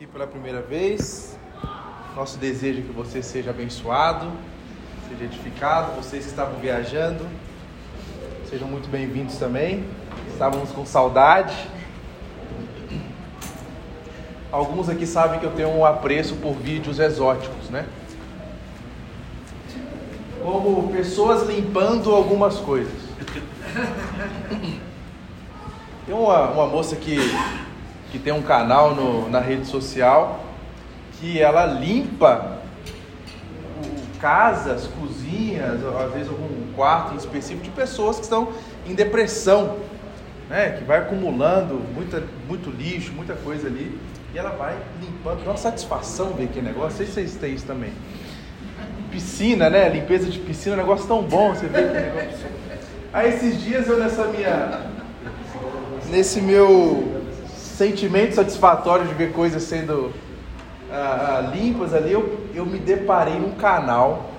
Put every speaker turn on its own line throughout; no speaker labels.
aqui pela primeira vez. Nosso desejo é que você seja abençoado, seja edificado. Vocês que estavam viajando, sejam muito bem-vindos também. Estávamos com saudade. Alguns aqui sabem que eu tenho um apreço por vídeos exóticos, né? Como pessoas limpando algumas coisas. Tem uma, uma moça que que tem um canal no, na rede social que ela limpa casas, cozinhas, às vezes algum quarto em específico de pessoas que estão em depressão, né? Que vai acumulando muita, muito lixo, muita coisa ali e ela vai limpando. Dá uma satisfação ver aquele negócio. Não sei se vocês têm isso também. Piscina, né? Limpeza de piscina, é um negócio tão bom. Você vê aquele negócio. Aí esses dias eu nessa minha, nesse meu sentimento satisfatório de ver coisas sendo ah, ah, limpas ali, eu, eu me deparei num canal,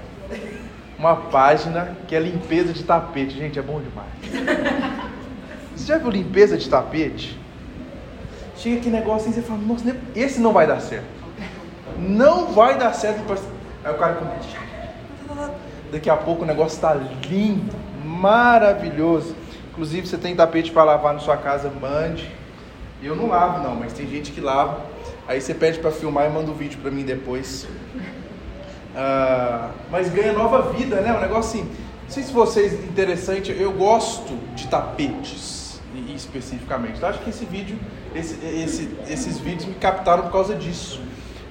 uma página que é limpeza de tapete. Gente, é bom demais. Você já viu limpeza de tapete? Chega aquele negócio assim, você fala, nossa, esse não vai dar certo. Não vai dar certo. Aí o cara começa. Daqui a pouco o negócio está lindo, maravilhoso. Inclusive, você tem tapete para lavar na sua casa, mande eu não lavo não, mas tem gente que lava. Aí você pede para filmar e manda o um vídeo para mim depois. Uh, mas ganha nova vida, né? Um negócio assim. Não sei se vocês interessante. Eu gosto de tapetes especificamente. Então, acho que esse vídeo, esse, esse, esses vídeos me captaram por causa disso,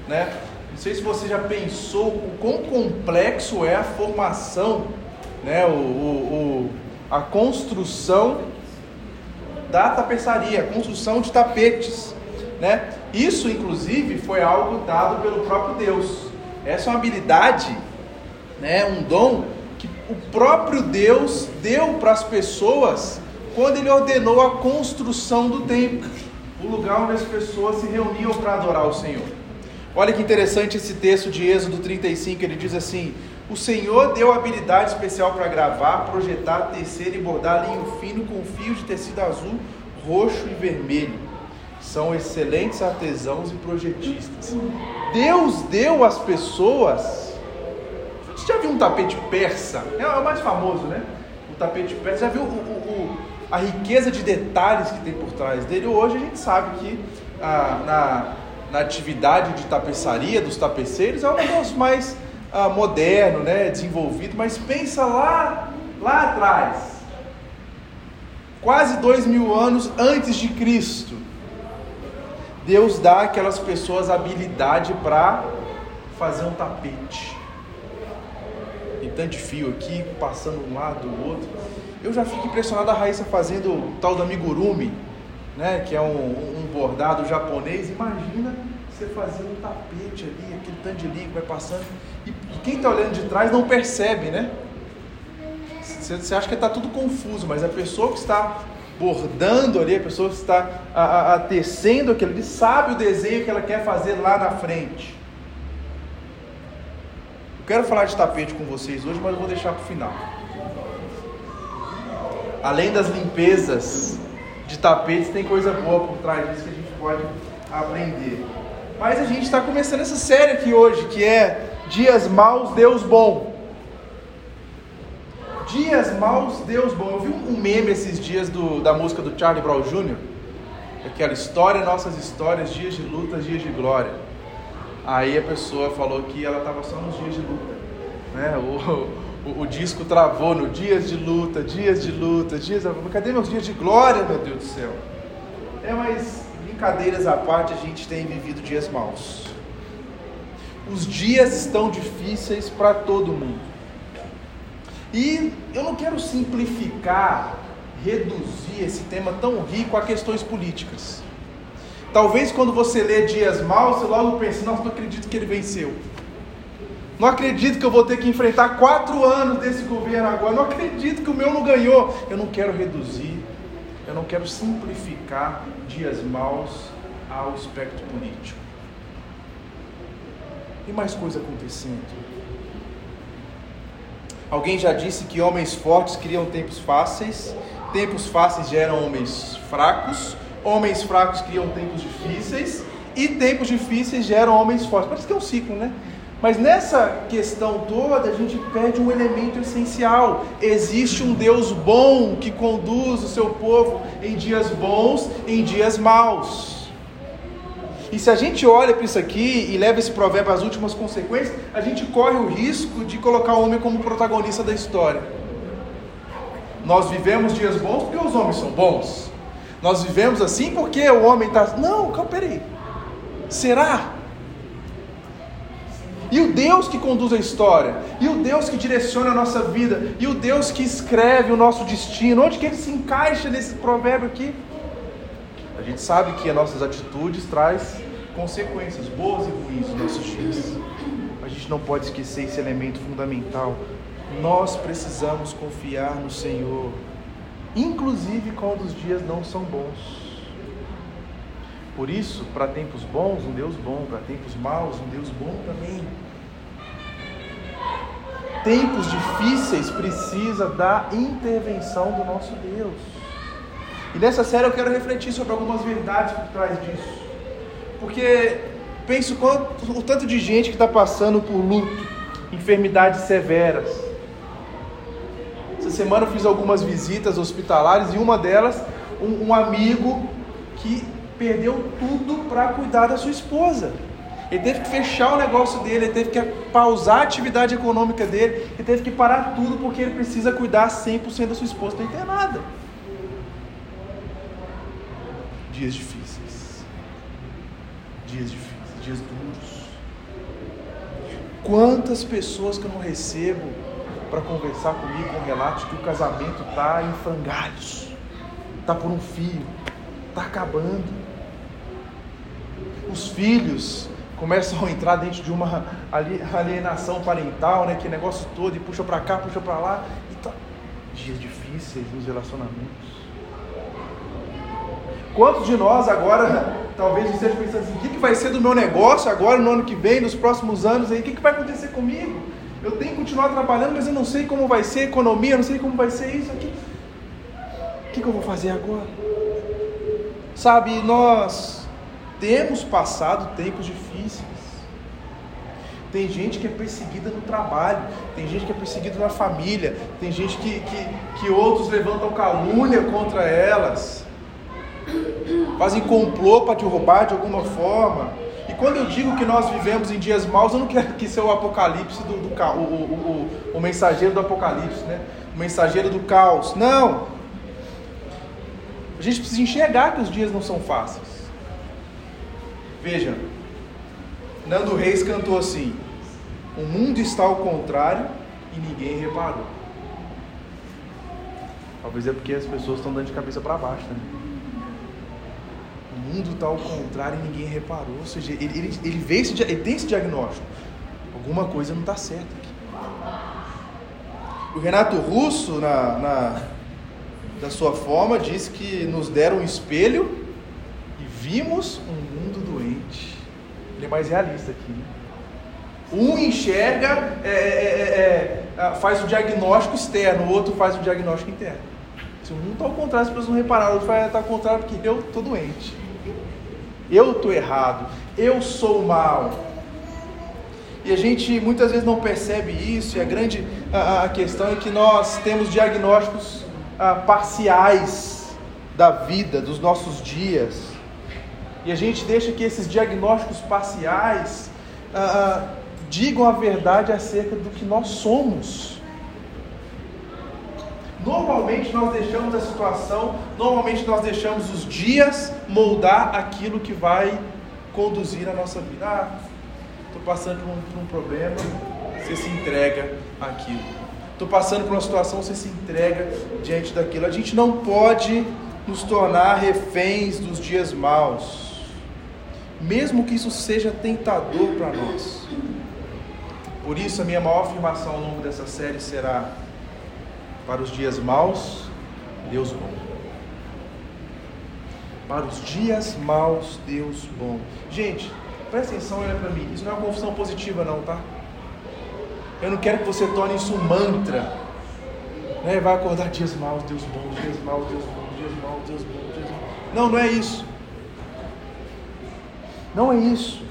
né? Não sei se você já pensou o quão complexo é a formação, né? o, o, o a construção da tapeçaria, construção de tapetes, né? Isso, inclusive, foi algo dado pelo próprio Deus. Essa é uma habilidade, né? Um dom que o próprio Deus deu para as pessoas quando Ele ordenou a construção do templo, o lugar onde as pessoas se reuniam para adorar o Senhor. Olha que interessante esse texto de Êxodo 35, ele diz assim: o Senhor deu habilidade especial para gravar, projetar, tecer e bordar linho fino com fios de tecido azul, roxo e vermelho. São excelentes artesãos e projetistas. Deus deu às pessoas. Você já viu um tapete persa? É o mais famoso, né? O tapete persa. Já viu o, o, a riqueza de detalhes que tem por trás dele? Hoje a gente sabe que ah, na, na atividade de tapeçaria dos tapeceiros é um negócio mais ah, moderno, né, desenvolvido, mas pensa lá, lá atrás, quase dois mil anos antes de Cristo, Deus dá aquelas pessoas habilidade para fazer um tapete. Tem tanto fio aqui, passando um lado do outro. Eu já fico impressionado a Raíssa fazendo o tal do amigurumi, né, que é um, um bordado japonês. Imagina você fazer um tapete ali, aquele tanto de que vai passando. E, e quem está olhando de trás não percebe, né? Você, acha que está tudo confuso, mas a pessoa que está bordando ali, a pessoa que está a, a, a tecendo aquilo ali, sabe o desenho que ela quer fazer lá na frente. Eu quero falar de tapete com vocês hoje, mas eu vou deixar para o final. Além das limpezas de tapetes, tem coisa boa por trás disso que a gente pode aprender. Mas a gente está começando essa série aqui hoje, que é Dias Maus, Deus Bom. Dias Maus, Deus Bom. Eu vi um meme esses dias do, da música do Charlie Brown Jr., aquela história, nossas histórias, dias de luta, dias de glória. Aí a pessoa falou que ela estava só nos dias de luta. Né? O, o, o, disco travou no dias de luta, dias de luta, dias. Cadê meus dias de glória, meu Deus do céu? É, mas brincadeiras à parte, a gente tem vivido dias maus. Os dias estão difíceis para todo mundo. E eu não quero simplificar, reduzir esse tema tão rico a questões políticas. Talvez quando você lê dias maus, você logo pense, nossa, não acredito que ele venceu. Não acredito que eu vou ter que enfrentar quatro anos desse governo agora. Não acredito que o meu não ganhou. Eu não quero reduzir eu não quero simplificar dias maus ao espectro político. Tem mais coisa acontecendo. Alguém já disse que homens fortes criam tempos fáceis, tempos fáceis geram homens fracos, homens fracos criam tempos difíceis, e tempos difíceis geram homens fortes. Parece que é um ciclo, né? Mas nessa questão toda, a gente perde um elemento essencial. Existe um Deus bom que conduz o seu povo em dias bons, em dias maus. E se a gente olha para isso aqui e leva esse provérbio às últimas consequências, a gente corre o risco de colocar o homem como protagonista da história. Nós vivemos dias bons porque os homens são bons. Nós vivemos assim porque o homem está. Não, calma, peraí. Será? E o Deus que conduz a história, e o Deus que direciona a nossa vida, e o Deus que escreve o nosso destino, onde que ele se encaixa nesse provérbio aqui? Gente sabe que as nossas atitudes traz consequências boas e ruins nos nossos dias. A gente não pode esquecer esse elemento fundamental. Nós precisamos confiar no Senhor, inclusive quando os dias não são bons. Por isso, para tempos bons, um Deus bom, para tempos maus, um Deus bom também. Tempos difíceis precisa da intervenção do nosso Deus. E nessa série eu quero refletir sobre algumas verdades por trás disso. Porque penso quanto, o tanto de gente que está passando por luto, enfermidades severas. Essa semana eu fiz algumas visitas hospitalares e uma delas, um, um amigo que perdeu tudo para cuidar da sua esposa. Ele teve que fechar o negócio dele, ele teve que pausar a atividade econômica dele, ele teve que parar tudo porque ele precisa cuidar 100% da sua esposa, não tem nada. Dias difíceis. Dias difíceis, dias duros. Quantas pessoas que eu não recebo para conversar comigo com relatos que o casamento está em frangalhos, está por um fio, está acabando os filhos começam a entrar dentro de uma alienação parental, né? Que negócio todo, e puxa para cá, puxa para lá. E tá... Dias difíceis nos relacionamentos. Quantos de nós agora, talvez esteja pensando assim, o que, que vai ser do meu negócio agora, no ano que vem, nos próximos anos aí? O que, que vai acontecer comigo? Eu tenho que continuar trabalhando, mas eu não sei como vai ser a economia, eu não sei como vai ser isso aqui. O que, que eu vou fazer agora? Sabe, nós temos passado tempos difíceis. Tem gente que é perseguida no trabalho, tem gente que é perseguida na família, tem gente que, que, que outros levantam calúnia contra elas, fazem complô para te roubar de alguma forma. E quando eu digo que nós vivemos em dias maus, eu não quero que seja o apocalipse do, do o, o, o, o mensageiro do apocalipse, né? O mensageiro do caos. Não! A gente precisa enxergar que os dias não são fáceis. Veja, Nando Reis cantou assim: O mundo está ao contrário e ninguém reparou. Talvez é porque as pessoas estão dando de cabeça para baixo, né? O mundo está ao contrário e ninguém reparou. Ou seja, ele, ele, ele, vê esse, ele tem esse diagnóstico. Alguma coisa não está certa aqui. O Renato Russo, na, na, da sua forma, diz que nos deram um espelho e vimos um ele é mais realista aqui. Né? Um enxerga, é, é, é, é faz o diagnóstico externo, o outro faz o diagnóstico interno. Se um está ao contrário, as pessoas não repararam, o outro está ao contrário porque eu estou doente. Eu estou errado. Eu sou mal. E a gente muitas vezes não percebe isso, e a grande a, a questão é que nós temos diagnósticos a, ah, parciais da vida, dos nossos dias e a gente deixa que esses diagnósticos parciais ah, ah, digam a verdade acerca do que nós somos. Normalmente nós deixamos a situação, normalmente nós deixamos os dias moldar aquilo que vai conduzir a nossa vida. Ah, estou passando por um, por um problema, você se entrega àquilo. Estou passando por uma situação, você se entrega diante daquilo. A gente não pode nos tornar reféns dos dias maus mesmo que isso seja tentador para nós. Por isso, a minha maior afirmação ao longo dessa série será: para os dias maus, Deus bom. Para os dias maus, Deus bom. Gente, presta atenção, olha para mim. Isso não é uma confissão positiva, não, tá? Eu não quero que você torne isso um mantra. Né? Vai acordar dias maus, Deus bom, dias maus, Deus bom, dias maus, Deus bom, dias bom. Não, não é isso. Não é isso.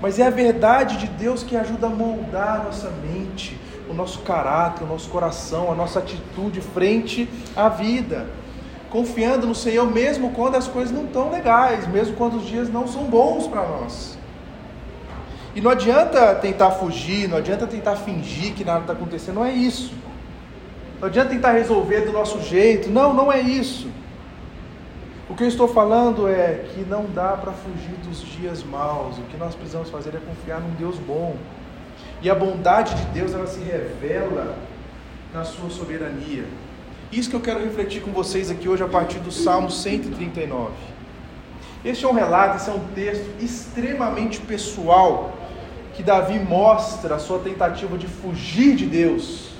Mas é a verdade de Deus que ajuda a moldar a nossa mente, o nosso caráter, o nosso coração, a nossa atitude frente à vida. Confiando no Senhor mesmo quando as coisas não estão legais, mesmo quando os dias não são bons para nós. E não adianta tentar fugir, não adianta tentar fingir que nada está acontecendo, não é isso. Não adianta tentar resolver do nosso jeito, não, não é isso. O que eu estou falando é que não dá para fugir dos dias maus. O que nós precisamos fazer é confiar num Deus bom. E a bondade de Deus ela se revela na sua soberania. Isso que eu quero refletir com vocês aqui hoje a partir do Salmo 139. Este é um relato, esse é um texto extremamente pessoal que Davi mostra a sua tentativa de fugir de Deus,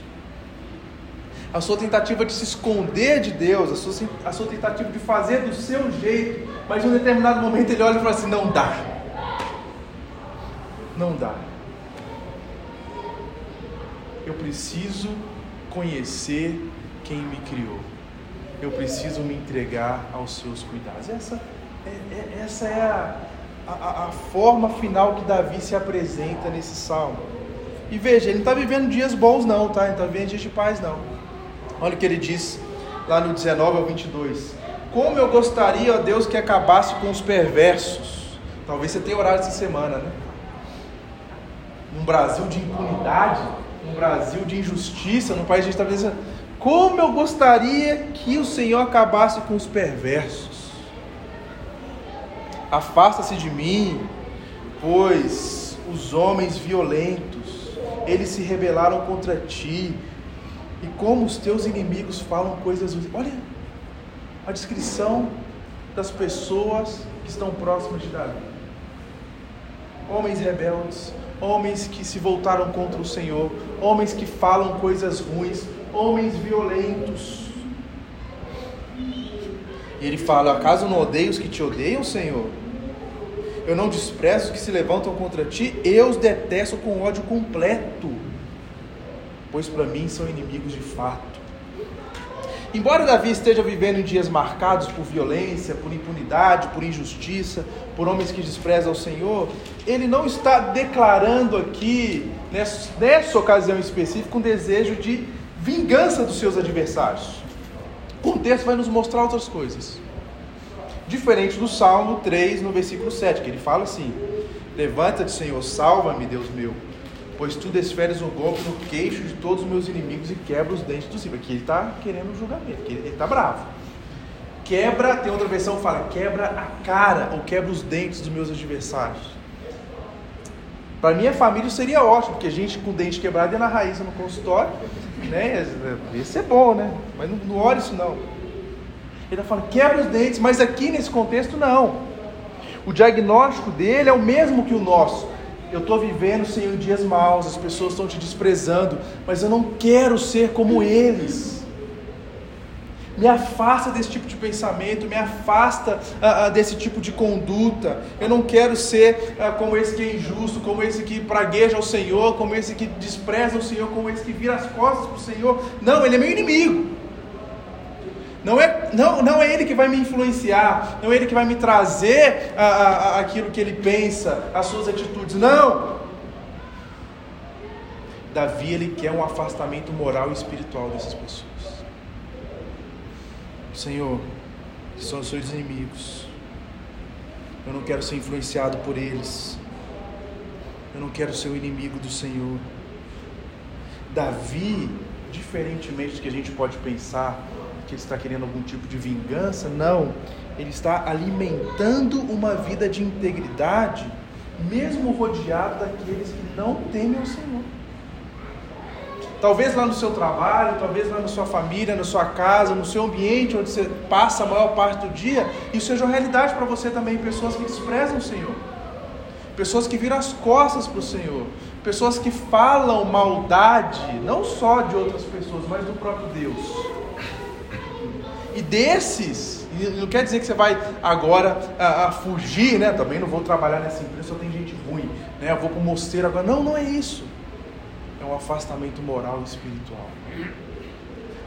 a sua tentativa de se esconder de Deus, a sua, a sua tentativa de fazer do seu jeito, mas em um determinado momento ele olha e fala assim: não dá, não dá. Eu preciso conhecer quem me criou. Eu preciso me entregar aos seus cuidados. Essa é, é, essa é a, a, a forma final que Davi se apresenta nesse salmo. E veja, ele não está vivendo dias bons, não, tá? Ele está vivendo dias de paz, não. Olha o que ele diz lá no 19 ao 22. Como eu gostaria, ó Deus, que acabasse com os perversos. Talvez você tenha orado essa semana, né? Num Brasil de impunidade, num Brasil de injustiça, num país de estabelecimento. Como eu gostaria que o Senhor acabasse com os perversos. Afasta-se de mim, pois os homens violentos, eles se rebelaram contra ti, e como os teus inimigos falam coisas. Olha a descrição das pessoas que estão próximas de Davi: homens rebeldes, homens que se voltaram contra o Senhor, homens que falam coisas ruins, homens violentos. E ele fala: Acaso não odeio os que te odeiam, Senhor? eu não desprezo os que se levantam contra ti, eu os detesto com ódio completo, pois para mim são inimigos de fato. Embora Davi esteja vivendo em dias marcados por violência, por impunidade, por injustiça, por homens que desprezam o Senhor, ele não está declarando aqui, nessa, nessa ocasião específica, um desejo de vingança dos seus adversários. O texto vai nos mostrar outras coisas. Diferente do Salmo 3, no versículo 7, que ele fala assim: Levanta-te, Senhor, salva-me, Deus meu, pois tu desferes um golpe no queixo de todos os meus inimigos e quebra os dentes do cima. Aqui ele está querendo julgamento, ele está bravo. Quebra, tem outra versão que fala, quebra a cara ou quebra os dentes dos meus adversários. Para minha família seria ótimo, porque gente com dente quebrado é na raiz no consultório, né? Esse é bom, né? Mas não, não isso não. Ele está falando, quebra os dentes, mas aqui nesse contexto não. O diagnóstico dele é o mesmo que o nosso. Eu estou vivendo, Senhor, dias maus, as pessoas estão te desprezando, mas eu não quero ser como eles. Me afasta desse tipo de pensamento, me afasta uh, uh, desse tipo de conduta. Eu não quero ser uh, como esse que é injusto, como esse que pragueja o Senhor, como esse que despreza o Senhor, como esse que vira as costas para o Senhor. Não, ele é meu inimigo. Não é, não, não é ele que vai me influenciar, não é ele que vai me trazer a, a, aquilo que ele pensa, as suas atitudes. Não! Davi ele quer um afastamento moral e espiritual dessas pessoas. Senhor, são os seus inimigos. Eu não quero ser influenciado por eles. Eu não quero ser o inimigo do Senhor. Davi, diferentemente do que a gente pode pensar, que ele está querendo algum tipo de vingança, não. Ele está alimentando uma vida de integridade, mesmo rodeado daqueles que não temem o Senhor. Talvez lá no seu trabalho, talvez lá na sua família, na sua casa, no seu ambiente onde você passa a maior parte do dia, isso seja uma realidade para você também. Pessoas que desprezam o Senhor, pessoas que viram as costas para o Senhor, pessoas que falam maldade, não só de outras pessoas, mas do próprio Deus. E desses, não quer dizer que você vai agora a, a fugir, né? Também não vou trabalhar nessa empresa, só tem gente ruim, né? Eu vou o mosteiro agora. Não, não é isso. É um afastamento moral e espiritual.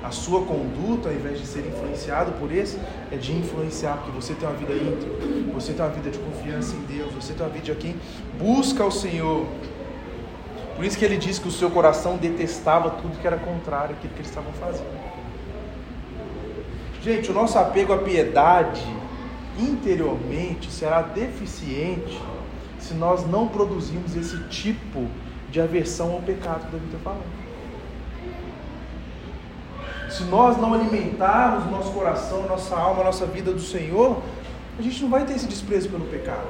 a sua conduta, ao invés de ser influenciado por esse, é de influenciar, porque você tem uma vida íntima, você tem uma vida de confiança em Deus, você tem uma vida de quem busca o Senhor. Por isso que ele diz que o seu coração detestava tudo que era contrário àquilo que eles estavam fazendo. Gente, o nosso apego à piedade interiormente será deficiente se nós não produzirmos esse tipo de aversão ao pecado que Davi está falando se nós não alimentarmos nosso coração, nossa alma, nossa vida do Senhor, a gente não vai ter esse desprezo pelo pecado.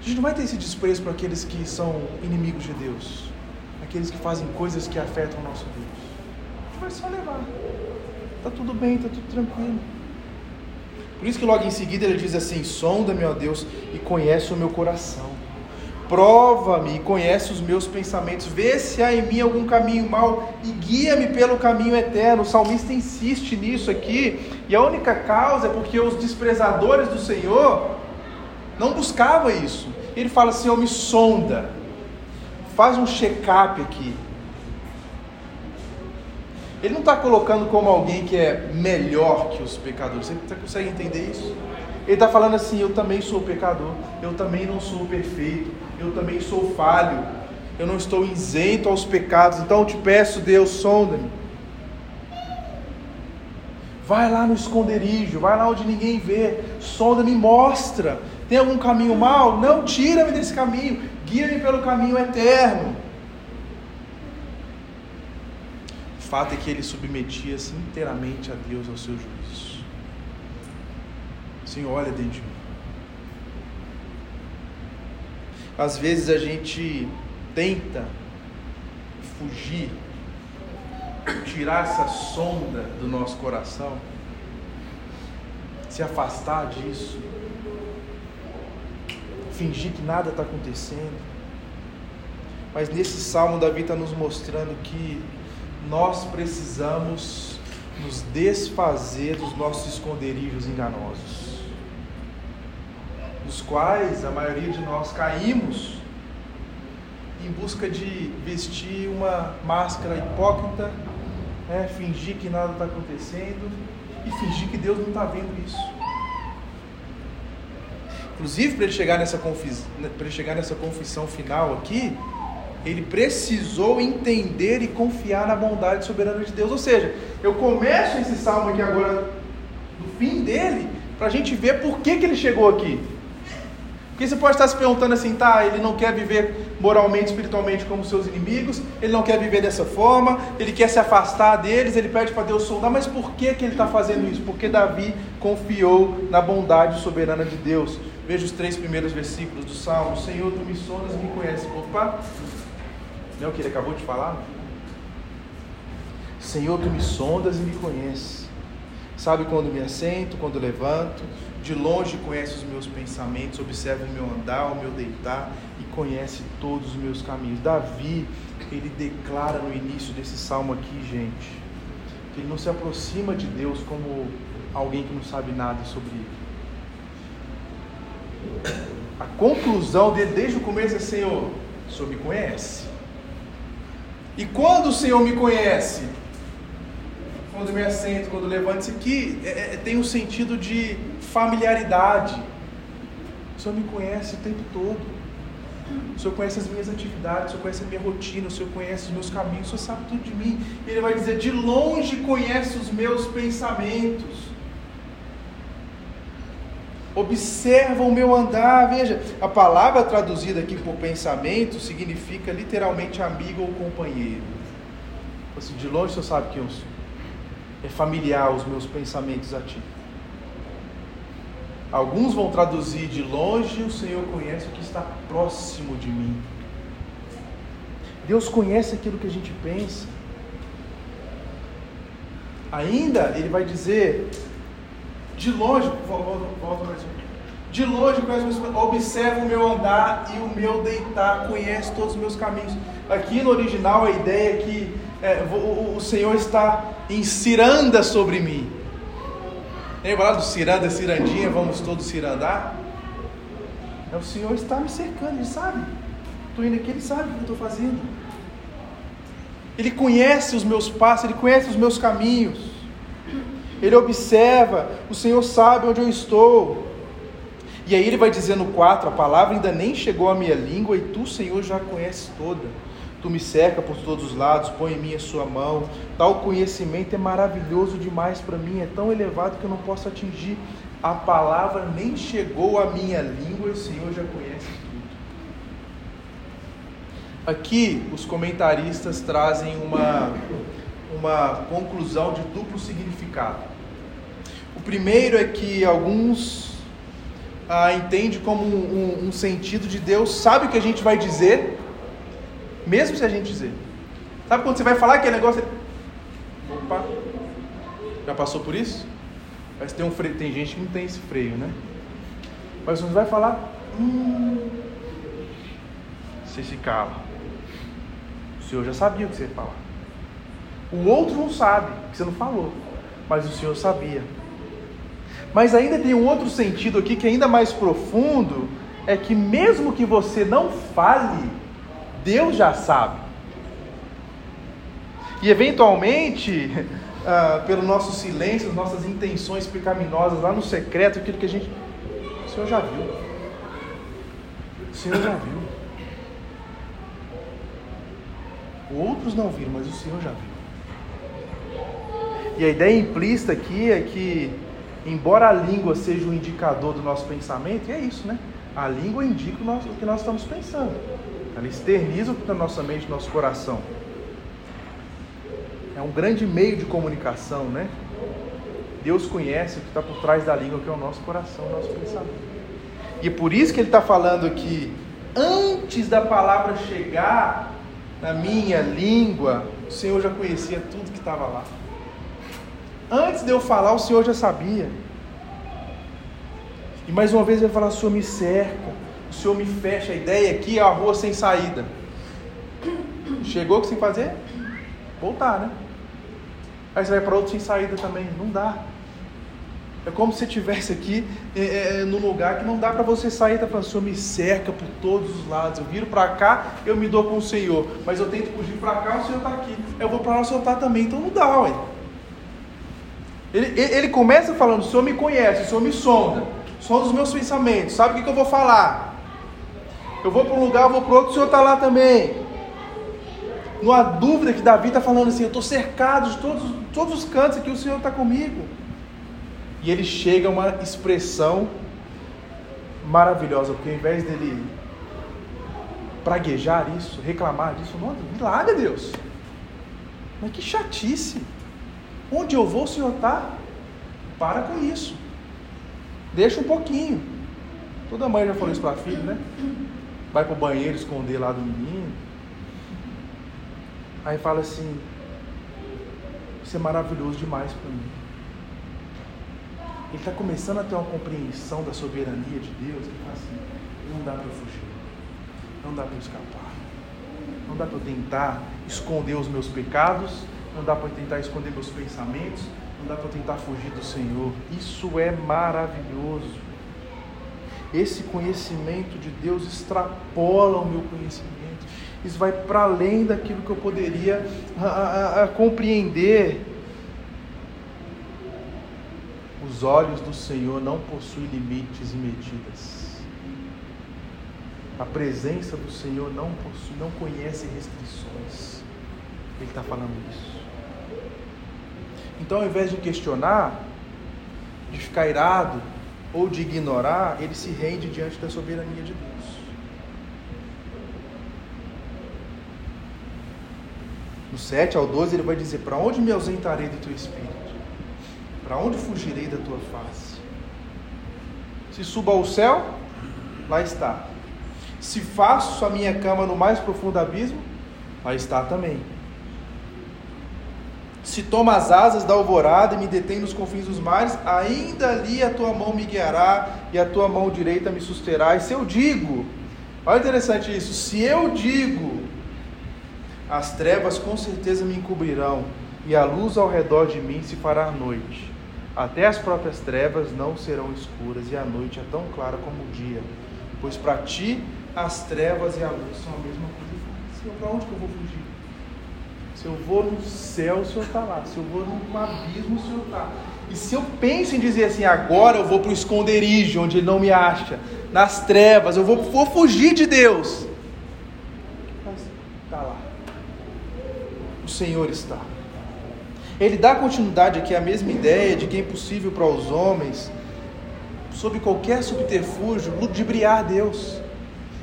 A gente não vai ter esse desprezo por aqueles que são inimigos de Deus, aqueles que fazem coisas que afetam o nosso Deus. A gente vai só levar. Está tudo bem, está tudo tranquilo. Por isso que logo em seguida ele diz assim: Sonda-me, ó Deus, e conhece o meu coração Prova-me e conhece os meus pensamentos, vê se há em mim algum caminho mau e guia-me pelo caminho eterno. O salmista insiste nisso aqui, e a única causa é porque os desprezadores do Senhor não buscavam isso. Ele fala: Senhor, me sonda, faz um check-up aqui. Ele não está colocando como alguém que é melhor que os pecadores. Você consegue entender isso? Ele está falando assim: eu também sou pecador, eu também não sou perfeito, eu também sou falho, eu não estou isento aos pecados, então eu te peço, Deus, sonda-me. Vai lá no esconderijo, vai lá onde ninguém vê, sonda-me, mostra. Tem algum caminho mal? Não, tira-me desse caminho, guia-me pelo caminho eterno. O fato é que ele submetia-se inteiramente a Deus, ao seu juízo. Senhor, olha dentro de mim. Às vezes a gente tenta fugir, tirar essa sonda do nosso coração, se afastar disso, fingir que nada está acontecendo. Mas nesse salmo, Davi está nos mostrando que nós precisamos nos desfazer dos nossos esconderijos enganosos dos quais a maioria de nós caímos em busca de vestir uma máscara hipócrita, né, fingir que nada está acontecendo e fingir que Deus não está vendo isso. Inclusive, para ele, chegar nessa confis... ele chegar nessa confissão final aqui, ele precisou entender e confiar na bondade soberana de Deus. Ou seja, eu começo esse salmo aqui agora, no fim dele, para a gente ver por que, que ele chegou aqui. Porque você pode estar se perguntando assim, tá, ele não quer viver moralmente, espiritualmente como seus inimigos, ele não quer viver dessa forma, ele quer se afastar deles, ele pede para Deus soldar, mas por que, que ele está fazendo isso? Porque Davi confiou na bondade soberana de Deus. Veja os três primeiros versículos do Salmo: Senhor, tu me sondas e me conheces. Opa! Não é o que ele acabou de falar? Senhor, tu me sondas e me conheces. Sabe quando me assento, quando levanto, de longe conhece os meus pensamentos, observa o meu andar, o meu deitar e conhece todos os meus caminhos. Davi, ele declara no início desse salmo aqui, gente, que ele não se aproxima de Deus como alguém que não sabe nada sobre ele. A conclusão dele desde o começo é: Senhor, o Senhor me conhece. E quando o Senhor me conhece, quando me assento, quando levanto, isso aqui é, é, tem um sentido de familiaridade. O Senhor me conhece o tempo todo. O Senhor conhece as minhas atividades, o Senhor conhece a minha rotina, o Senhor conhece os meus caminhos, o Senhor sabe tudo de mim. Ele vai dizer: de longe conhece os meus pensamentos. Observa o meu andar. Veja, a palavra traduzida aqui por pensamento significa literalmente amigo ou companheiro. Assim, de longe o Senhor sabe quem eu sou é familiar os meus pensamentos a ti. Alguns vão traduzir de longe, o Senhor conhece o que está próximo de mim. Deus conhece aquilo que a gente pensa. Ainda ele vai dizer, de longe, volta, mais um. De longe, observa o meu andar e o meu deitar, conhece todos os meus caminhos. Aqui no original a ideia é que é, o, o, Senhor está em ciranda sobre mim. Lembra lá do ciranda, cirandinha, vamos todos cirandar? É, o Senhor está me cercando, Ele sabe. Estou indo aqui, Ele sabe o que eu estou fazendo. Ele conhece os meus passos, Ele conhece os meus caminhos. Ele observa, o Senhor sabe onde eu estou. E aí ele vai dizer no 4: A palavra ainda nem chegou à minha língua e tu, Senhor, já a conheces toda. Tu me cerca por todos os lados, põe em mim a sua mão. Tal conhecimento é maravilhoso demais para mim, é tão elevado que eu não posso atingir. A palavra nem chegou à minha língua e o Senhor já conhece tudo. Aqui, os comentaristas trazem uma, uma conclusão de duplo significado. O primeiro é que alguns ah, entendem como um, um, um sentido de Deus sabe o que a gente vai dizer, mesmo se a gente dizer. Sabe quando você vai falar aquele negócio? Opa! Já passou por isso? Mas tem um freio, tem gente que não tem esse freio, né? Mas você vai falar, hum, você se cala. O Senhor já sabia o que você ia falar. O outro não sabe, que você não falou, mas o Senhor sabia. Mas ainda tem um outro sentido aqui que é ainda mais profundo, é que mesmo que você não fale, Deus já sabe. E eventualmente, ah, pelo nosso silêncio, nossas intenções pecaminosas lá no secreto, aquilo que a gente. O Senhor já viu. O Senhor já viu. Outros não viram, mas o Senhor já viu. E a ideia implícita aqui é que, embora a língua seja o indicador do nosso pensamento, e é isso, né? A língua indica o, nosso, o que nós estamos pensando. Ela externiza o que está na nossa mente, no nosso coração. É um grande meio de comunicação, né? Deus conhece o que está por trás da língua, que é o nosso coração, o nosso pensamento. E é por isso que ele está falando aqui, antes da palavra chegar na minha língua, o Senhor já conhecia tudo que estava lá. Antes de eu falar, o Senhor já sabia. E mais uma vez ele vai falar: o Senhor me cerca, o Senhor me fecha. A ideia aqui é a rua sem saída. Chegou o que sem fazer? Voltar, né? Aí você vai para outro sem saída também. Não dá. É como se você estivesse aqui é, é, num lugar que não dá para você sair. Está falando, o Senhor me cerca por todos os lados. Eu viro para cá, eu me dou com o Senhor. Mas eu tento fugir para cá, o Senhor está aqui. Eu vou para lá, o Senhor está também. Então não dá, ué. Ele, ele começa falando: o Senhor me conhece, o Senhor me sonda. Sonda os meus pensamentos. Sabe o que, que eu vou falar? Eu vou para um lugar, eu vou para outro, o Senhor está lá também. Não há dúvida que Davi está falando assim: eu estou cercado de todos, todos os cantos aqui, o Senhor está comigo. E ele chega a uma expressão maravilhosa, porque ao invés dele praguejar isso, reclamar disso, milagre, Deus. Mas que chatice. Onde eu vou, o Senhor está. Para com isso. Deixa um pouquinho. Toda mãe já falou isso para a filha, né? Vai para o banheiro esconder lá do menino. Aí fala assim: Isso é maravilhoso demais para mim. Ele está começando a ter uma compreensão da soberania de Deus. Ele fala assim: Não dá para eu fugir. Não dá para eu escapar. Não dá para eu tentar esconder os meus pecados. Não dá para tentar esconder meus pensamentos. Não dá para tentar fugir do Senhor. Isso é maravilhoso. Esse conhecimento de Deus extrapola o meu conhecimento isso vai para além daquilo que eu poderia a, a, a compreender. Os olhos do Senhor não possuem limites e medidas. A presença do Senhor não possui, não conhece restrições. Ele está falando isso. Então, ao invés de questionar, de ficar irado ou de ignorar, ele se rende diante da soberania de Deus. No 7 ao 12 ele vai dizer: Para onde me ausentarei do teu espírito? Para onde fugirei da tua face? Se subo ao céu, lá está. Se faço a minha cama no mais profundo abismo, lá está também. Se tomo as asas da alvorada e me detém nos confins dos mares, ainda ali a tua mão me guiará e a tua mão direita me susterá. E se eu digo, olha interessante isso, se eu digo, as trevas com certeza me encobrirão, e a luz ao redor de mim se fará noite. Até as próprias trevas não serão escuras, e a noite é tão clara como o dia. Pois para ti as trevas e a luz são a mesma coisa. Para onde que eu vou fugir? Se eu vou no céu, o Senhor está lá. Se eu vou num abismo, o Senhor está. E se eu penso em dizer assim, agora eu vou para o esconderijo, onde Ele não me acha, nas trevas, eu vou, vou fugir de Deus. Está lá. O Senhor está. Ele dá continuidade aqui à mesma ideia de que é impossível para os homens, sob qualquer subterfúgio, ludibriar Deus,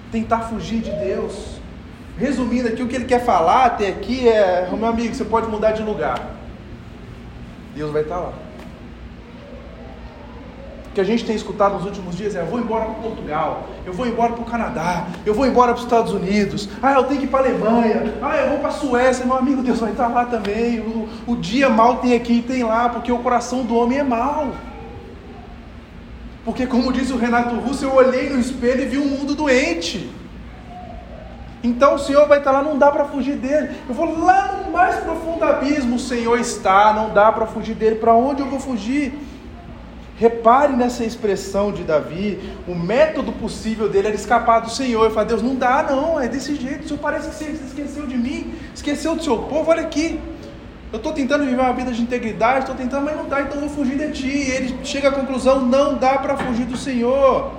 tentar fugir de Deus. Resumindo aqui, o que ele quer falar até aqui é: meu amigo, você pode mudar de lugar, Deus vai estar lá. O que a gente tem escutado nos últimos dias é: eu vou embora para Portugal, eu vou embora para o Canadá, eu vou embora para os Estados Unidos, ah, eu tenho que ir para a Alemanha, ah, eu vou para a Suécia. Meu amigo, Deus vai estar lá também. O, o dia mal tem aqui e tem lá, porque o coração do homem é mau. Porque, como disse o Renato Russo, eu olhei no espelho e vi um mundo doente. Então o Senhor vai estar lá, não dá para fugir dele. Eu vou lá no mais profundo abismo, o Senhor está, não dá para fugir dele. Para onde eu vou fugir? Repare nessa expressão de Davi, o método possível dele era escapar do Senhor. Ele fala, Deus, não dá não, é desse jeito. O Senhor parece que você esqueceu de mim, esqueceu do seu povo, olha aqui. Eu estou tentando viver uma vida de integridade, estou tentando, mas não dá, então eu vou fugir de ti. E ele chega à conclusão: não dá para fugir do Senhor.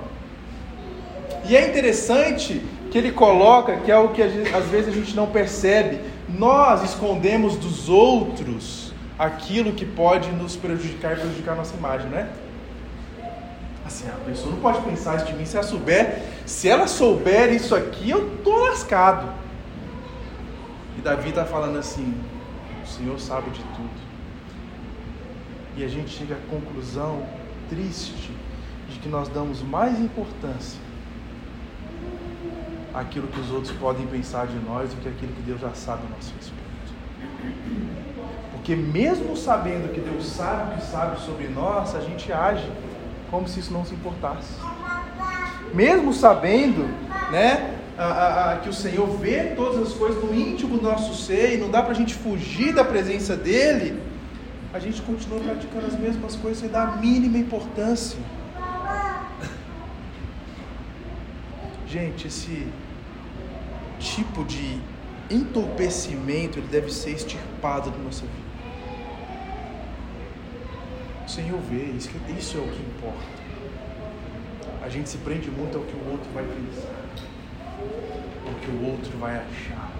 E é interessante que ele coloca, que é o que às vezes a gente não percebe, nós escondemos dos outros aquilo que pode nos prejudicar e prejudicar a nossa imagem, não é? Assim, a pessoa não pode pensar isso de mim se ela souber, se ela souber isso aqui, eu tô lascado. E Davi está falando assim: o Senhor sabe de tudo. E a gente chega à conclusão triste de que nós damos mais importância aquilo que os outros podem pensar de nós do que aquilo que Deus já sabe a nosso respeito. Porque mesmo sabendo que Deus sabe o que sabe sobre nós, a gente age como se isso não se importasse. Mesmo sabendo, né, a, a, a, que o Senhor vê todas as coisas no íntimo do nosso ser e não dá para a gente fugir da presença dele, a gente continua praticando as mesmas coisas sem dar a mínima importância. Gente, esse tipo de entorpecimento ele deve ser extirpado da nossa vida. O Senhor vê, isso, é o que importa. A gente se prende muito ao que o outro vai pensar, ao que o outro vai achar,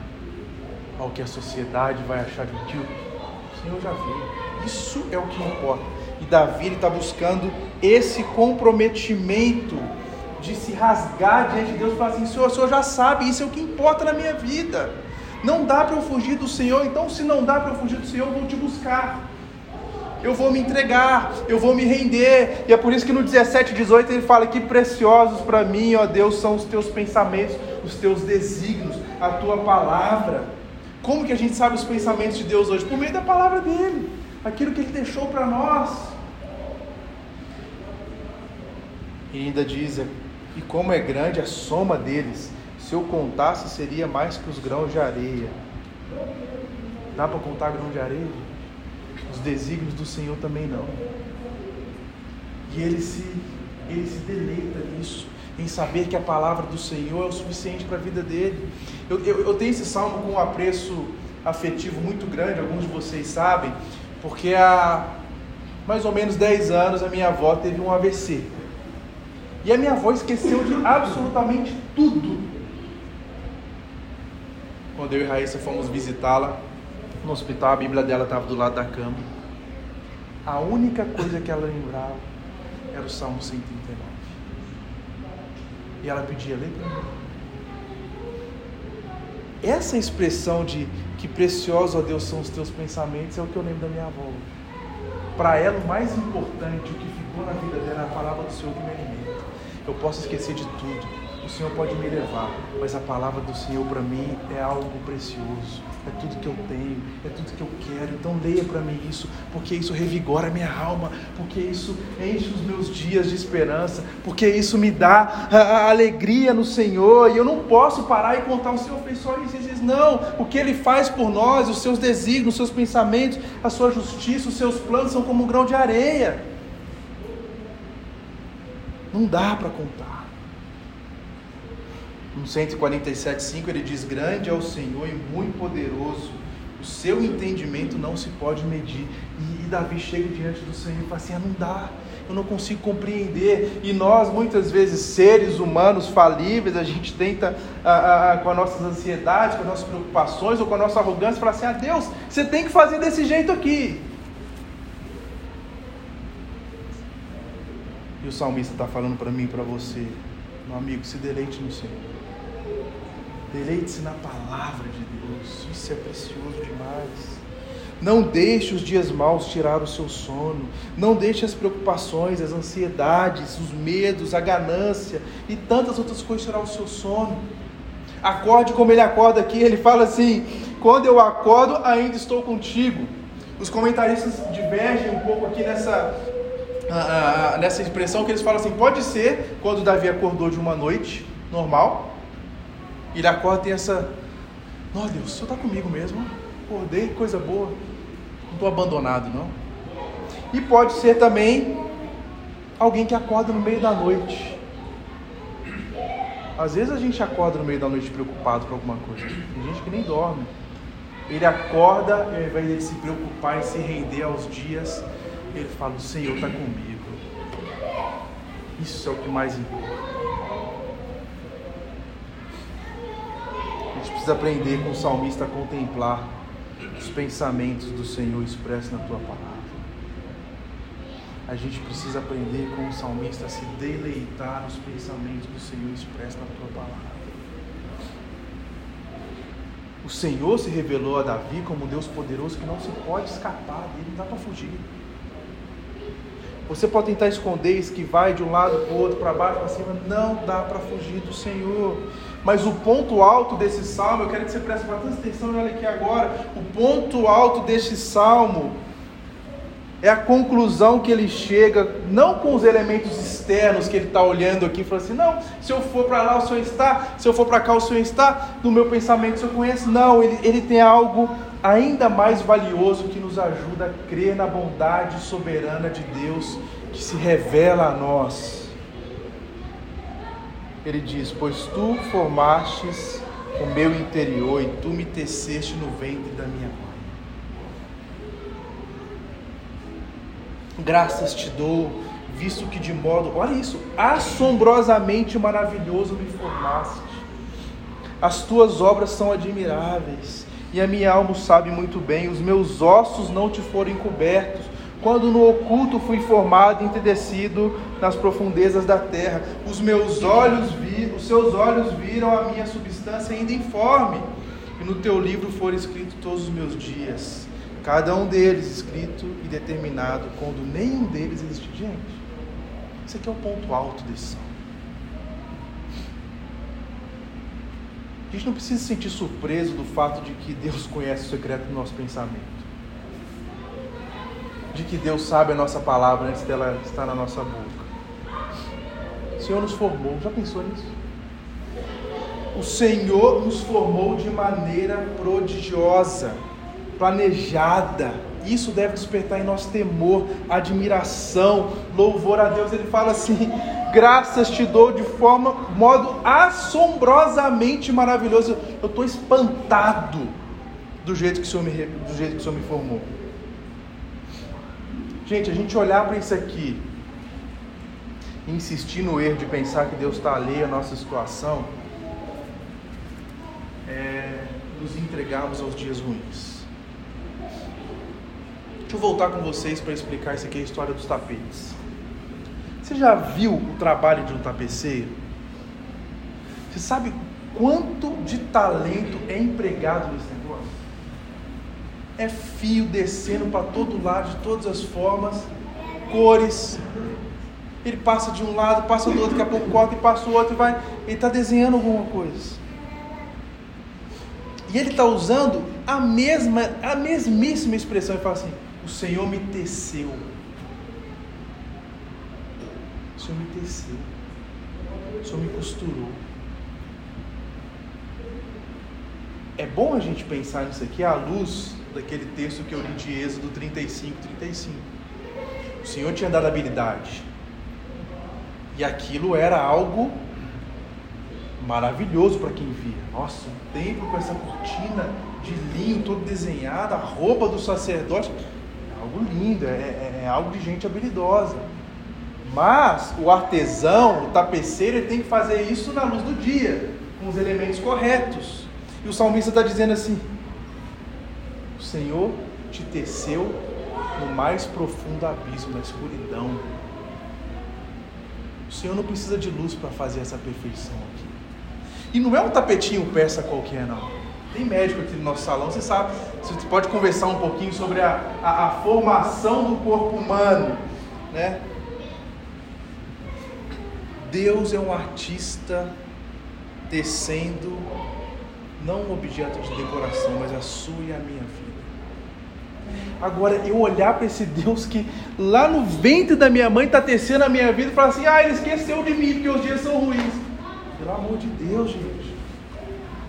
ao que a sociedade vai achar de ti. O Senhor já vê. Isso é o que importa. E Davi está buscando esse comprometimento de se rasgar diante de Deus e falar assim: Senhor, o Senhor já sabe, isso é o que importa na minha vida. Não dá para eu fugir do Senhor, então se não dá para eu fugir do Senhor, eu vou te buscar. Eu vou me entregar, eu vou me render. E é por isso que no 17, 18 ele fala que preciosos para mim, ó Deus, são os teus pensamentos, os teus desígnios, a tua palavra. Como que a gente sabe os pensamentos de Deus hoje? Por meio da palavra dele, aquilo que ele deixou para nós. E ainda diz e como é grande a soma deles, se eu contasse seria mais que os grãos de areia. Dá para contar grão de areia? Os desígnios do Senhor também não. E ele se, ele se deleita nisso, em saber que a palavra do Senhor é o suficiente para a vida dele. Eu, eu, eu tenho esse salmo com um apreço afetivo muito grande, alguns de vocês sabem, porque há mais ou menos 10 anos a minha avó teve um AVC. E a minha avó esqueceu de absolutamente tudo. Quando eu e Raíssa fomos visitá-la no hospital, a Bíblia dela estava do lado da cama. A única coisa que ela lembrava era o Salmo 139. E ela pedia, lê para mim. Essa expressão de que precioso a Deus são os teus pensamentos é o que eu lembro da minha avó. Para ela, o mais importante, o que ficou na vida dela é a palavra do Senhor que me. Eu posso esquecer de tudo. O Senhor pode me levar, mas a palavra do Senhor para mim é algo precioso. É tudo que eu tenho, é tudo que eu quero. Então leia para mim isso, porque isso revigora a minha alma, porque isso enche os meus dias de esperança, porque isso me dá a, a alegria no Senhor. E eu não posso parar e contar o Senhor fez só isso. Ele diz, não, o que Ele faz por nós, os seus desígnios, os seus pensamentos, a sua justiça, os seus planos são como um grão de areia. Não dá para contar. No 147,5 ele diz: Grande é o Senhor e muito poderoso O seu entendimento não se pode medir. E, e Davi chega diante do Senhor e fala assim: ah, não dá, eu não consigo compreender. E nós, muitas vezes, seres humanos falíveis, a gente tenta, ah, ah, com as nossas ansiedades, com as nossas preocupações ou com a nossa arrogância, falar assim: ah, Deus, você tem que fazer desse jeito aqui. O salmista está falando para mim e para você, meu amigo, se deleite no Senhor. Deleite-se na palavra de Deus. Isso é precioso demais. Não deixe os dias maus tirar o seu sono. Não deixe as preocupações, as ansiedades, os medos, a ganância e tantas outras coisas tirar o seu sono. Acorde como ele acorda aqui. Ele fala assim: quando eu acordo, ainda estou contigo. Os comentaristas divergem um pouco aqui nessa, nessa expressão que eles falam assim: pode ser quando Davi acordou de uma noite normal, ele acorda e tem essa. Não, Deus, o Senhor está comigo mesmo. Acordei, coisa boa. Não estou abandonado, não. E pode ser também alguém que acorda no meio da noite. Às vezes a gente acorda no meio da noite preocupado com alguma coisa. Tem gente que nem dorme. Ele acorda e ao invés de se preocupar em se render aos dias, ele fala: O Senhor está comigo. Isso é o que mais importa. gente precisa aprender com o salmista a contemplar os pensamentos do Senhor expressos na tua palavra. A gente precisa aprender com o salmista a se deleitar nos pensamentos do Senhor expressos na tua palavra. O Senhor se revelou a Davi como um Deus poderoso que não se pode escapar dele, não dá para fugir. Você pode tentar esconder, esquivar de um lado para o outro, para baixo, para cima, não dá para fugir do Senhor. Mas o ponto alto desse salmo, eu quero que você preste bastante atenção, olha aqui agora. O ponto alto deste salmo é a conclusão que ele chega, não com os elementos externos que ele está olhando aqui, falando assim: não, se eu for para lá o Senhor está, se eu for para cá o Senhor está, no meu pensamento o Senhor conhece. Não, ele, ele tem algo ainda mais valioso que nos ajuda a crer na bondade soberana de Deus que se revela a nós ele diz: Pois tu formastes o meu interior e tu me teceste no ventre da minha mãe. Graças te dou, visto que de modo, olha isso, assombrosamente maravilhoso me formaste. As tuas obras são admiráveis, e a minha alma sabe muito bem, os meus ossos não te foram encobertos quando no oculto fui formado e entedecido nas profundezas da terra. Os meus olhos vi, os seus olhos viram a minha substância ainda informe, e no teu livro foram escritos todos os meus dias, cada um deles escrito e determinado, quando nenhum deles existe. Gente, esse aqui é o ponto alto desse salmo. A gente não precisa se sentir surpreso do fato de que Deus conhece o secreto do nosso pensamento de que Deus sabe a nossa palavra antes dela estar na nossa boca. O Senhor nos formou, já pensou nisso? O Senhor nos formou de maneira prodigiosa, planejada. Isso deve despertar em nós temor, admiração, louvor a Deus. Ele fala assim: graças te dou de forma, modo assombrosamente maravilhoso. Eu estou espantado do jeito que o Senhor me, do jeito que o Senhor me formou. Gente, a gente olhar para isso aqui insistir no erro de pensar que Deus está alheio à nossa situação, é nos entregarmos aos dias ruins. Deixa eu voltar com vocês para explicar isso aqui, a história dos tapetes. Você já viu o trabalho de um tapeceiro? Você sabe quanto de talento é empregado nesse negócio? é fio descendo para todo lado, de todas as formas, cores. Ele passa de um lado, passa do outro, daqui a pouco corta e passa o outro e vai. Ele está desenhando alguma coisa. E ele está usando a mesma, a mesmíssima expressão. Ele fala assim: O Senhor me teceu. O Senhor me teceu. O Senhor me costurou. É bom a gente pensar nisso aqui à luz daquele texto que eu li de Êxodo 35, 35. O Senhor tinha dado habilidade. E aquilo era algo maravilhoso para quem via. Nossa, um templo com essa cortina de linho todo desenhada, a roupa do sacerdote. É algo lindo, é, é, é algo de gente habilidosa. Mas o artesão, o tapeceiro, ele tem que fazer isso na luz do dia, com os elementos corretos. E o salmista está dizendo assim: O Senhor te teceu no mais profundo abismo, na escuridão. O Senhor não precisa de luz para fazer essa perfeição aqui. E não é um tapetinho persa qualquer, não. Tem médico aqui no nosso salão, você sabe, você pode conversar um pouquinho sobre a, a, a formação do corpo humano, né? Deus é um artista tecendo não um objeto de decoração, mas a sua e a minha vida. Agora, eu olhar para esse Deus que lá no ventre da minha mãe está tecendo a minha vida e falar assim: ah, ele esqueceu de mim porque os dias são ruins. Pelo amor de Deus, gente.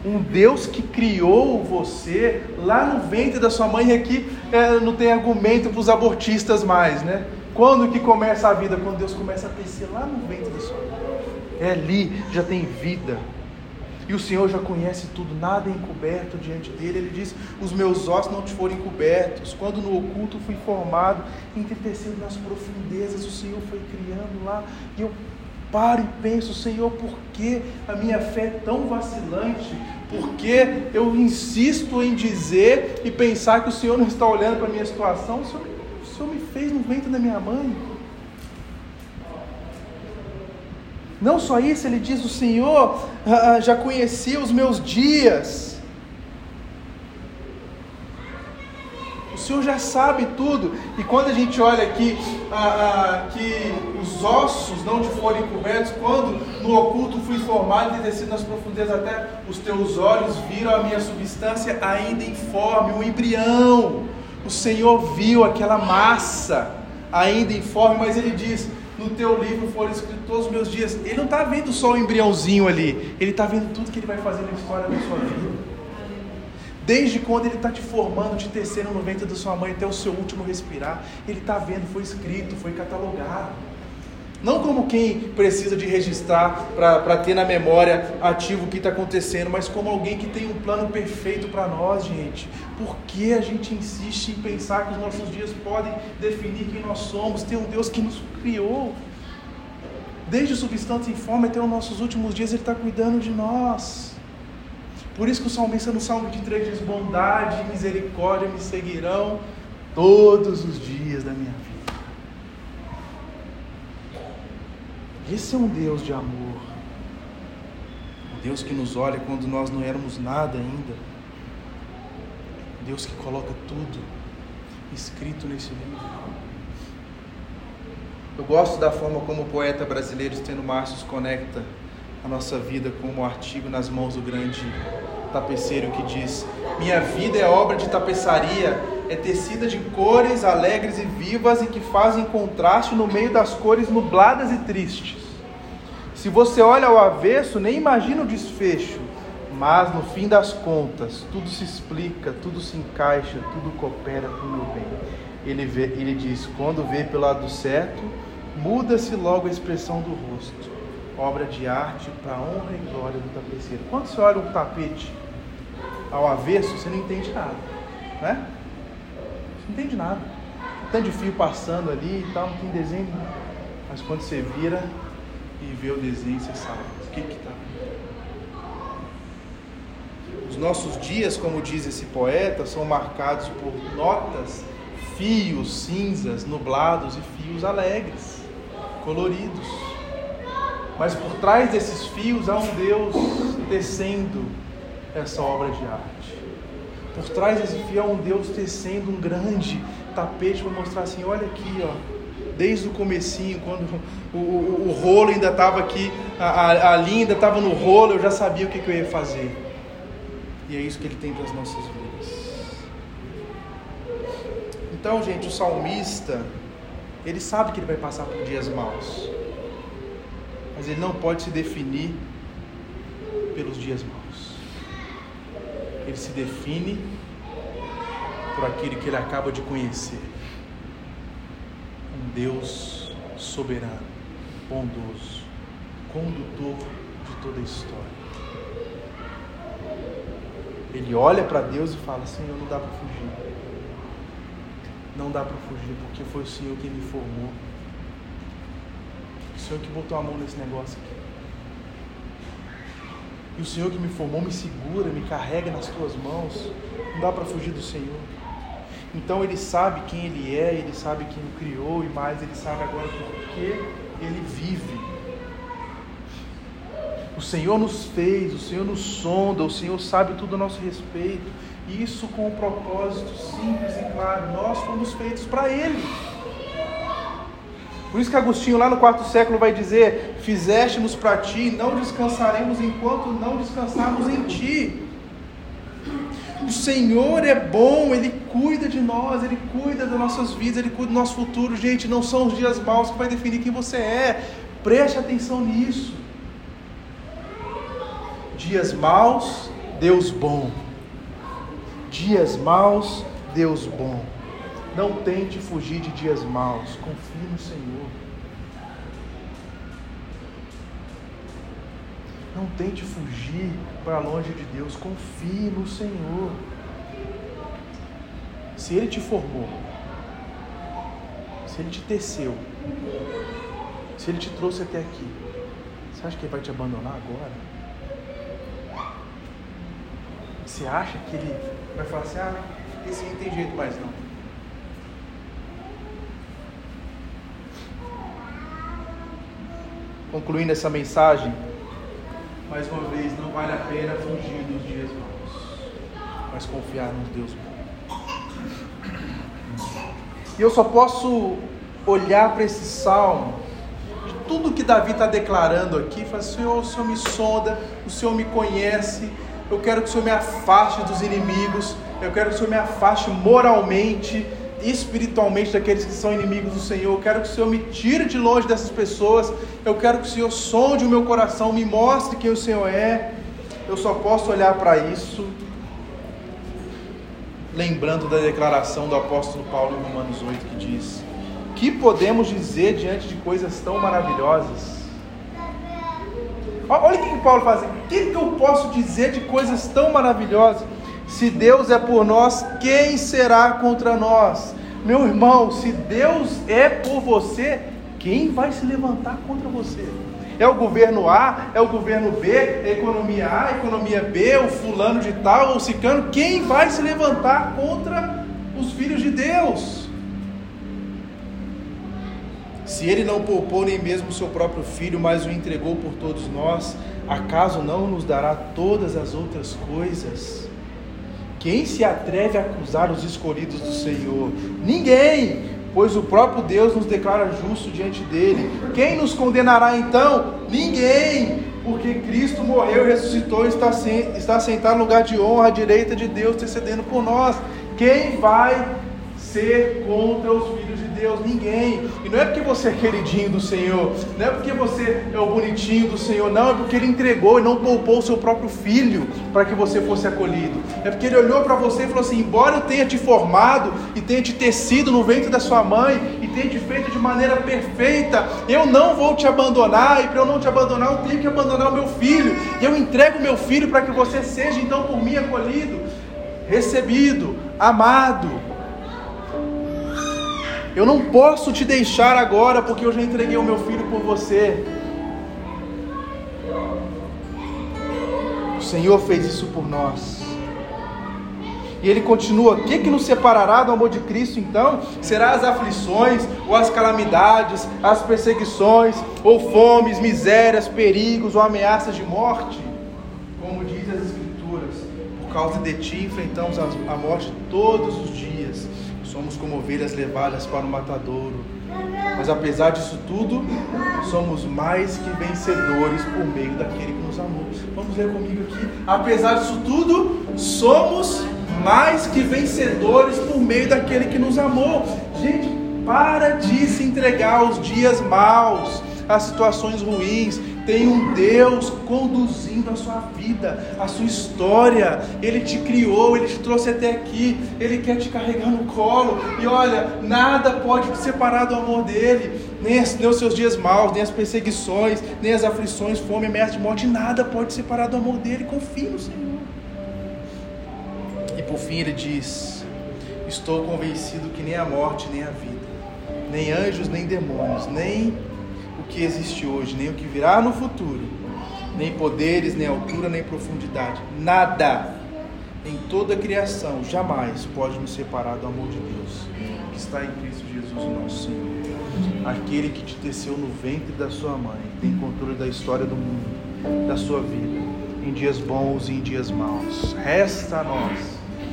Um Deus que criou você lá no ventre da sua mãe, e aqui é, não tem argumento para os abortistas mais, né? Quando que começa a vida? Quando Deus começa a tecer lá no ventre da sua mãe. É ali, já tem vida. E o Senhor já conhece tudo, nada é encoberto diante dele. Ele diz: Os meus ossos não te foram encobertos. Quando no oculto fui formado, entretecido nas profundezas, o Senhor foi criando lá. E eu paro e penso: Senhor, por que a minha fé é tão vacilante? Por que eu insisto em dizer e pensar que o Senhor não está olhando para a minha situação? O Senhor, o Senhor me fez no ventre da minha mãe. Não só isso, ele diz: O Senhor ah, ah, já conhecia os meus dias. O Senhor já sabe tudo. E quando a gente olha aqui ah, que os ossos não te forem cobertos, quando no oculto fui formado e descido nas profundezas até os teus olhos viram a minha substância ainda informe, o embrião. O Senhor viu aquela massa ainda informe, mas ele diz: no teu livro foram escritos todos os meus dias. Ele não está vendo só o embriãozinho ali, ele está vendo tudo que ele vai fazer na história da sua vida. Desde quando ele está te formando, te tecendo no ventre da sua mãe até o seu último respirar, ele está vendo, foi escrito, foi catalogado. Não como quem precisa de registrar para ter na memória ativo o que está acontecendo, mas como alguém que tem um plano perfeito para nós, gente. Por que a gente insiste em pensar que os nossos dias podem definir quem nós somos? Tem um Deus que nos criou. Desde o substante em forma até os nossos últimos dias, Ele está cuidando de nós. Por isso que o salmista no Salmo 23 diz: Bondade e misericórdia me seguirão todos os dias da minha vida. Esse é um Deus de amor. Um Deus que nos olha quando nós não éramos nada ainda. Um Deus que coloca tudo escrito nesse livro. Eu gosto da forma como o poeta brasileiro Steno Márcios conecta a nossa vida com um artigo nas mãos do grande tapeceiro que diz: Minha vida é obra de tapeçaria, é tecida de cores alegres e vivas e que fazem contraste no meio das cores nubladas e tristes. Se você olha ao avesso, nem imagina o desfecho, mas no fim das contas, tudo se explica, tudo se encaixa, tudo coopera para o meu bem. Ele, vê, ele diz: quando vê pelo lado certo, muda-se logo a expressão do rosto. Obra de arte para honra e glória do tapeceiro. Quando você olha um tapete ao avesso, você não entende nada, né? Você não entende nada. Tanto de fio passando ali e tal, não tem desenho. Mas quando você vira, e vê o desenho, você sabe o que está. Os nossos dias, como diz esse poeta, são marcados por notas, fios cinzas, nublados e fios alegres, coloridos. Mas por trás desses fios há um Deus tecendo essa obra de arte. Por trás desse fio há um Deus tecendo um grande tapete para mostrar assim, olha aqui, ó, desde o comecinho, quando o, o, o rolo ainda estava aqui, a, a, linha ainda estava no rolo, eu já sabia o que, que eu ia fazer. E é isso que ele tem para as nossas vidas. Então, gente, o salmista, ele sabe que ele vai passar por dias maus. Mas ele não pode se definir pelos dias maus. Ele se define por aquilo que ele acaba de conhecer. Deus soberano, bondoso, condutor de toda a história. Ele olha para Deus e fala: Senhor, não dá para fugir. Não dá para fugir, porque foi o Senhor quem me formou. O Senhor que botou a mão nesse negócio aqui. E o Senhor que me formou me segura, me carrega nas tuas mãos. Não dá para fugir do Senhor. Então ele sabe quem ele é, ele sabe quem o criou e mais, ele sabe agora por que ele vive. O Senhor nos fez, o Senhor nos sonda, o Senhor sabe tudo a nosso respeito. Isso com um propósito simples e claro. Nós fomos feitos para Ele. Por isso que Agostinho, lá no quarto século, vai dizer: Fizeste-nos para ti, não descansaremos enquanto não descansarmos em ti. Senhor é bom, Ele cuida de nós, Ele cuida das nossas vidas, Ele cuida do nosso futuro. Gente, não são os dias maus que vai definir quem você é. Preste atenção nisso. Dias maus, Deus bom. Dias maus, Deus bom. Não tente fugir de dias maus. Confie no Senhor. Não tente fugir para longe de Deus. Confie no Senhor. Se Ele te formou, se Ele te teceu, se Ele te trouxe até aqui, você acha que Ele vai te abandonar agora? Você acha que Ele vai falar assim: ah, esse não tem jeito mais não? Concluindo essa mensagem, mais uma vez, não vale a pena fugir dos dias maus, mas confiar no Deus bom. E eu só posso olhar para esse salmo, de tudo que Davi está declarando aqui, falar: Senhor, o Senhor me sonda, o Senhor me conhece, eu quero que o Senhor me afaste dos inimigos, eu quero que o Senhor me afaste moralmente espiritualmente daqueles que são inimigos do Senhor. Eu quero que o Senhor me tire de longe dessas pessoas. Eu quero que o Senhor sonde o meu coração, me mostre quem o Senhor é. Eu só posso olhar para isso lembrando da declaração do apóstolo Paulo em Romanos 8 que diz: "Que podemos dizer diante de coisas tão maravilhosas?" Olha o que Paulo faz. O que eu posso dizer de coisas tão maravilhosas? Se Deus é por nós, quem será contra nós? Meu irmão, se Deus é por você, quem vai se levantar contra você? É o governo A, é o governo B, é a economia A, a economia B, o fulano de tal, o cicano, quem vai se levantar contra os filhos de Deus? Se ele não poupou nem mesmo o seu próprio filho, mas o entregou por todos nós, acaso não nos dará todas as outras coisas? Quem se atreve a acusar os escolhidos do Senhor? Ninguém, pois o próprio Deus nos declara justo diante dele. Quem nos condenará então? Ninguém, porque Cristo morreu ressuscitou e está, está sentado no lugar de honra à direita de Deus, intercedendo por nós. Quem vai ser contra os Deus? Ninguém. E não é porque você é queridinho do Senhor, não é porque você é o bonitinho do Senhor, não, é porque Ele entregou e não poupou o seu próprio filho para que você fosse acolhido. É porque Ele olhou para você e falou assim: embora eu tenha te formado e tenha te tecido no ventre da sua mãe e tenha te feito de maneira perfeita, eu não vou te abandonar, e para eu não te abandonar, eu tenho que abandonar o meu filho. E eu entrego o meu filho para que você seja então por mim acolhido, recebido, amado. Eu não posso te deixar agora porque eu já entreguei o meu filho por você. O Senhor fez isso por nós. E ele continua: o que, que nos separará do amor de Cristo então? Será as aflições, ou as calamidades, as perseguições, ou fomes, misérias, perigos, ou ameaças de morte? Como diz as Escrituras, por causa de ti enfrentamos a morte todos os dias somos como ovelhas levadas para o matadouro. Mas apesar disso tudo, somos mais que vencedores por meio daquele que nos amou. Vamos ler comigo aqui. Apesar disso tudo, somos mais que vencedores por meio daquele que nos amou. Gente, para de se entregar aos dias maus, às situações ruins. Tem um Deus conduzindo a sua vida, a sua história. Ele te criou, ele te trouxe até aqui. Ele quer te carregar no colo. E olha, nada pode te separar do amor dele. Nem, as, nem os seus dias maus, nem as perseguições, nem as aflições, fome, ameaça de morte. Nada pode te separar do amor dele. Confie no Senhor. E por fim ele diz: Estou convencido que nem a morte, nem a vida, nem anjos, nem demônios, nem que existe hoje, nem o que virá no futuro, nem poderes, nem altura, nem profundidade, nada em toda a criação jamais pode nos separar do amor de Deus que está em Cristo Jesus, nosso Senhor. Aquele que te teceu no ventre da sua mãe, tem controle da história do mundo, da sua vida, em dias bons e em dias maus. Resta a nós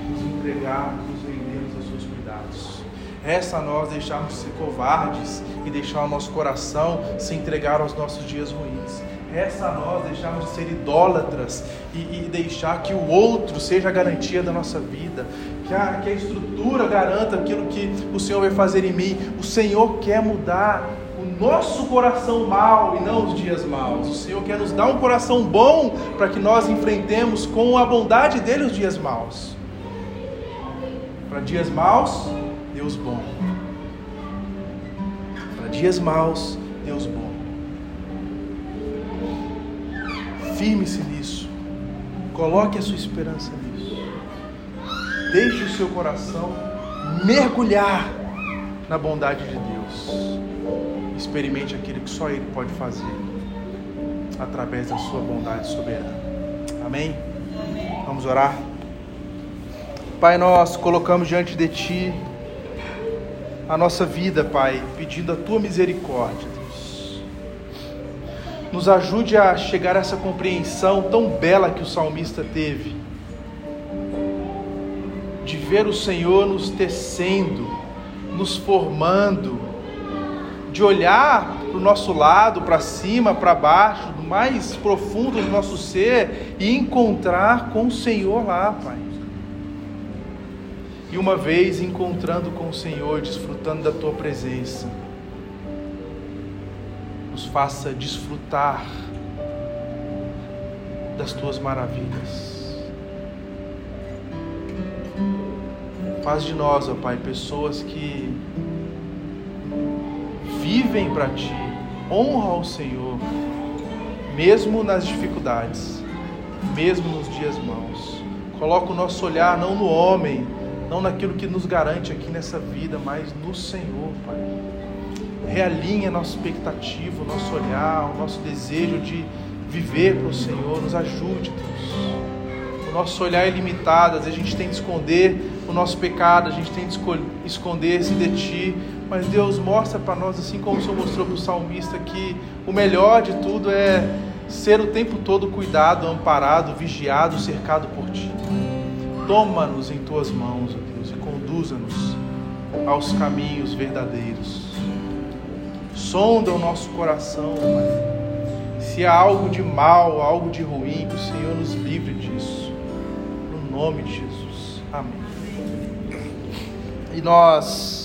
nos entregarmos, nos rendermos aos seus cuidados. Resta a nós deixarmos de ser covardes e deixar o nosso coração se entregar aos nossos dias ruins. Resta a nós deixarmos de ser idólatras e, e, deixar que o outro seja a garantia da nossa vida, que a, que a estrutura garanta aquilo que o Senhor vai fazer em mim. O Senhor quer mudar o nosso coração mau e não os dias maus. O Senhor quer nos dar um coração bom para que nós enfrentemos com a bondade dele os dias maus. Para dias maus, Deus bom. Para dias maus, Deus bom. Firme-se nisso. Coloque a sua esperança nisso. Deixe o seu coração mergulhar na bondade de Deus. Experimente aquilo que só Ele pode fazer através da sua bondade soberana. Amém? Vamos orar. Pai, nós colocamos diante de Ti a nossa vida, Pai, pedindo a Tua misericórdia nos ajude a chegar a essa compreensão tão bela que o salmista teve, de ver o Senhor nos tecendo, nos formando, de olhar para o nosso lado, para cima, para baixo, do mais profundo do nosso ser e encontrar com o Senhor lá, Pai. E uma vez encontrando com o Senhor, desfrutando da Tua presença, nos faça desfrutar das tuas maravilhas. Faz de nós, ó Pai, pessoas que vivem para Ti, honra ao Senhor, mesmo nas dificuldades, mesmo nos dias maus. Coloca o nosso olhar não no homem, não naquilo que nos garante aqui nessa vida, mas no Senhor, Pai realinha nossa expectativa, o nosso olhar, o nosso desejo de viver para o Senhor. Nos ajude, Deus. O nosso olhar é limitado, às vezes a gente tem de esconder o nosso pecado, a gente tem de esconder-se de Ti, mas Deus mostra para nós, assim como o Senhor mostrou para o salmista, que o melhor de tudo é ser o tempo todo cuidado, amparado, vigiado, cercado por Ti. Toma-nos em Tuas mãos, ó Deus, e conduza-nos aos caminhos verdadeiros sonda o nosso coração, Pai. Se há algo de mal, algo de ruim, que o Senhor nos livre disso. No nome de Jesus. Amém. E nós